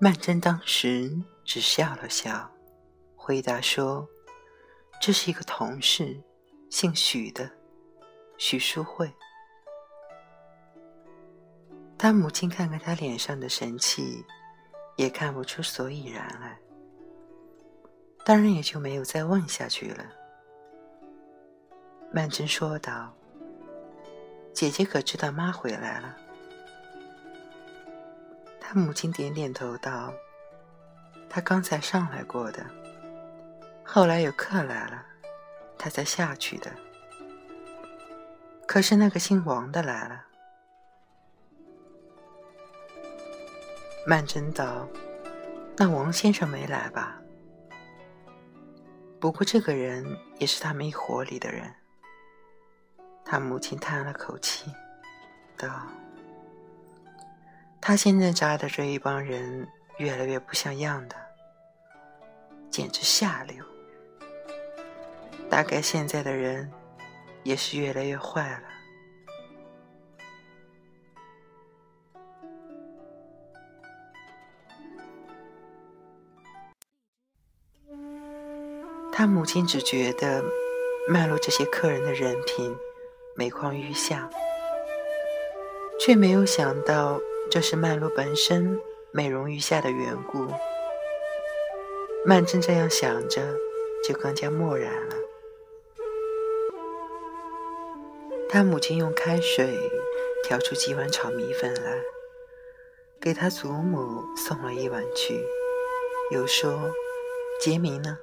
曼桢当时只笑了笑，回答说：“这是一个同事，姓许的，许淑慧。”他母亲看看他脸上的神气，也看不出所以然来，当然也就没有再问下去了。曼桢说道：“姐姐可知道妈回来了？”他母亲点点头道：“他刚才上来过的，后来有客来了，他才下去的。可是那个姓王的来了。”曼桢道：“那王先生没来吧？不过这个人也是他们一伙里的人。”他母亲叹了口气，道。他现在扎的这一帮人越来越不像样的，简直下流。大概现在的人也是越来越坏了。他母亲只觉得曼璐这些客人的人品每况愈下，却没有想到。这是曼璐本身美容于下的缘故。曼桢这样想着，就更加漠然了。他母亲用开水调出几碗炒米粉来，给他祖母送了一碗去，又说：“杰明呢？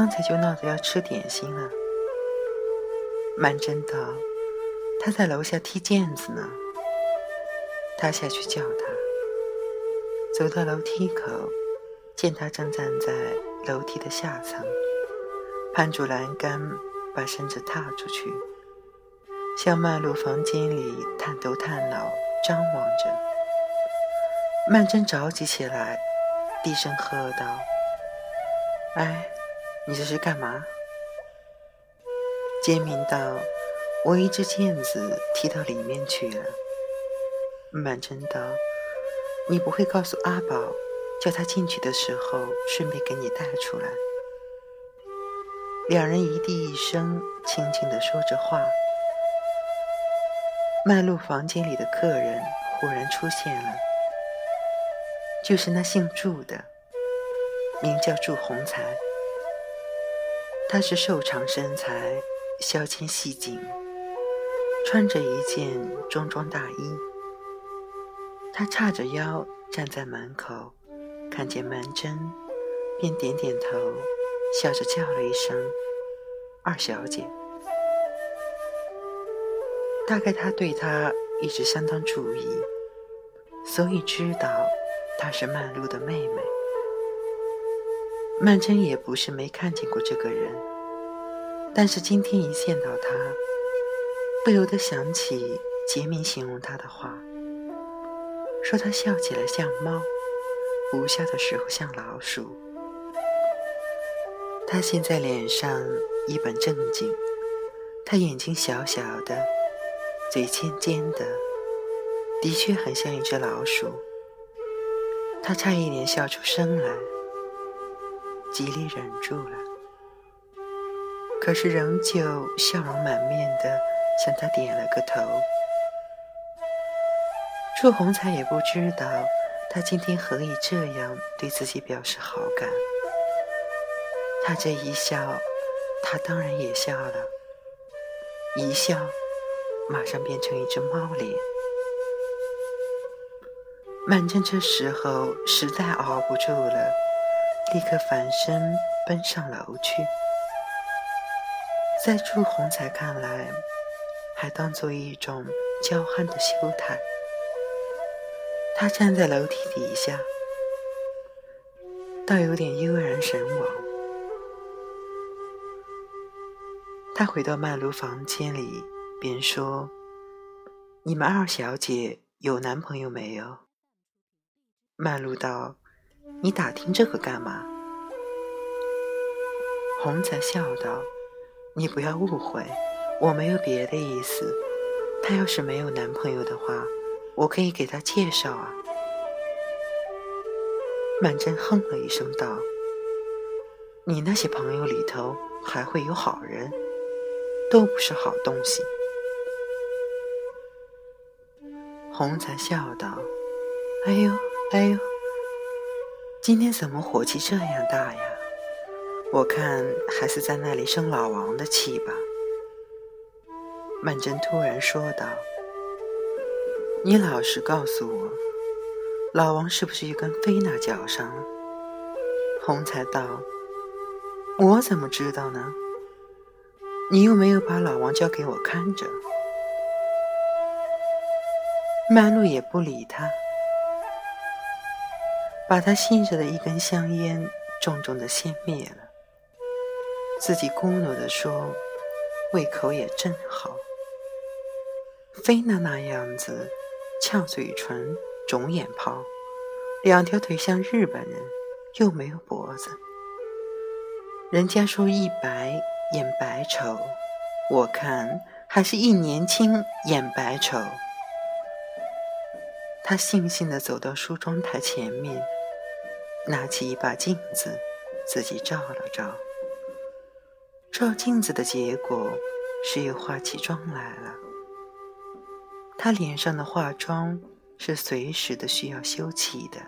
刚才就闹着要吃点心了。”曼桢道：“他在楼下踢毽子呢。”他下去叫他，走到楼梯口，见他正站在楼梯的下层，攀住栏杆，把身子踏出去，向曼璐房间里探头探脑张望着。曼桢着急起来，低声喝道：“哎，你这是干嘛？”杰明道：“我一只毽子踢到里面去了。”满城道：“你不会告诉阿宝，叫他进去的时候顺便给你带出来。”两人一地一声，轻轻地说着话。曼璐房间里的客人忽然出现了，就是那姓祝的，名叫祝鸿才。她是瘦长身材，削肩细颈，穿着一件中装大衣。她叉着腰站在门口，看见曼桢，便点点头，笑着叫了一声“二小姐”。大概他对她一直相当注意，所以知道她是曼璐的妹妹。曼桢也不是没看见过这个人，但是今天一见到他，不由得想起杰明形容他的话。说他笑起来像猫，不笑的时候像老鼠。他现在脸上一本正经，他眼睛小小的，嘴尖尖的，的确很像一只老鼠。他差一点笑出声来，极力忍住了，可是仍旧笑容满面的向他点了个头。祝鸿才也不知道，他今天何以这样对自己表示好感。他这一笑，他当然也笑了。一笑，马上变成一只猫脸。曼桢这时候实在熬不住了，立刻反身奔上楼去。在祝鸿才看来，还当做一种娇憨的羞态。他站在楼梯底下，倒有点悠然神往。他回到曼璐房间里，便说：“你们二小姐有男朋友没有？曼璐道：“你打听这个干嘛？”红才笑道：“你不要误会，我没有别的意思。她要是没有男朋友的话，我可以给她介绍啊。”曼桢哼了一声道：“你那些朋友里头还会有好人，都不是好东西。”红才笑道：“哎呦，哎呦，今天怎么火气这样大呀？我看还是在那里生老王的气吧。”曼桢突然说道：“你老实告诉我。”老王是不是又跟菲娜搅上了？红才道：“我怎么知道呢？你又没有把老王交给我看着。”曼璐也不理他，把他吸着的一根香烟重重的熄灭了，自己咕哝的说：“胃口也真好。”菲娜那样子，翘嘴唇。肿眼泡，两条腿像日本人，又没有脖子。人家说一白眼白丑，我看还是一年轻眼白丑。他悻悻地走到梳妆台前面，拿起一把镜子，自己照了照。照镜子的结果是又化起妆来了。他脸上的化妆。是随时的需要修起的。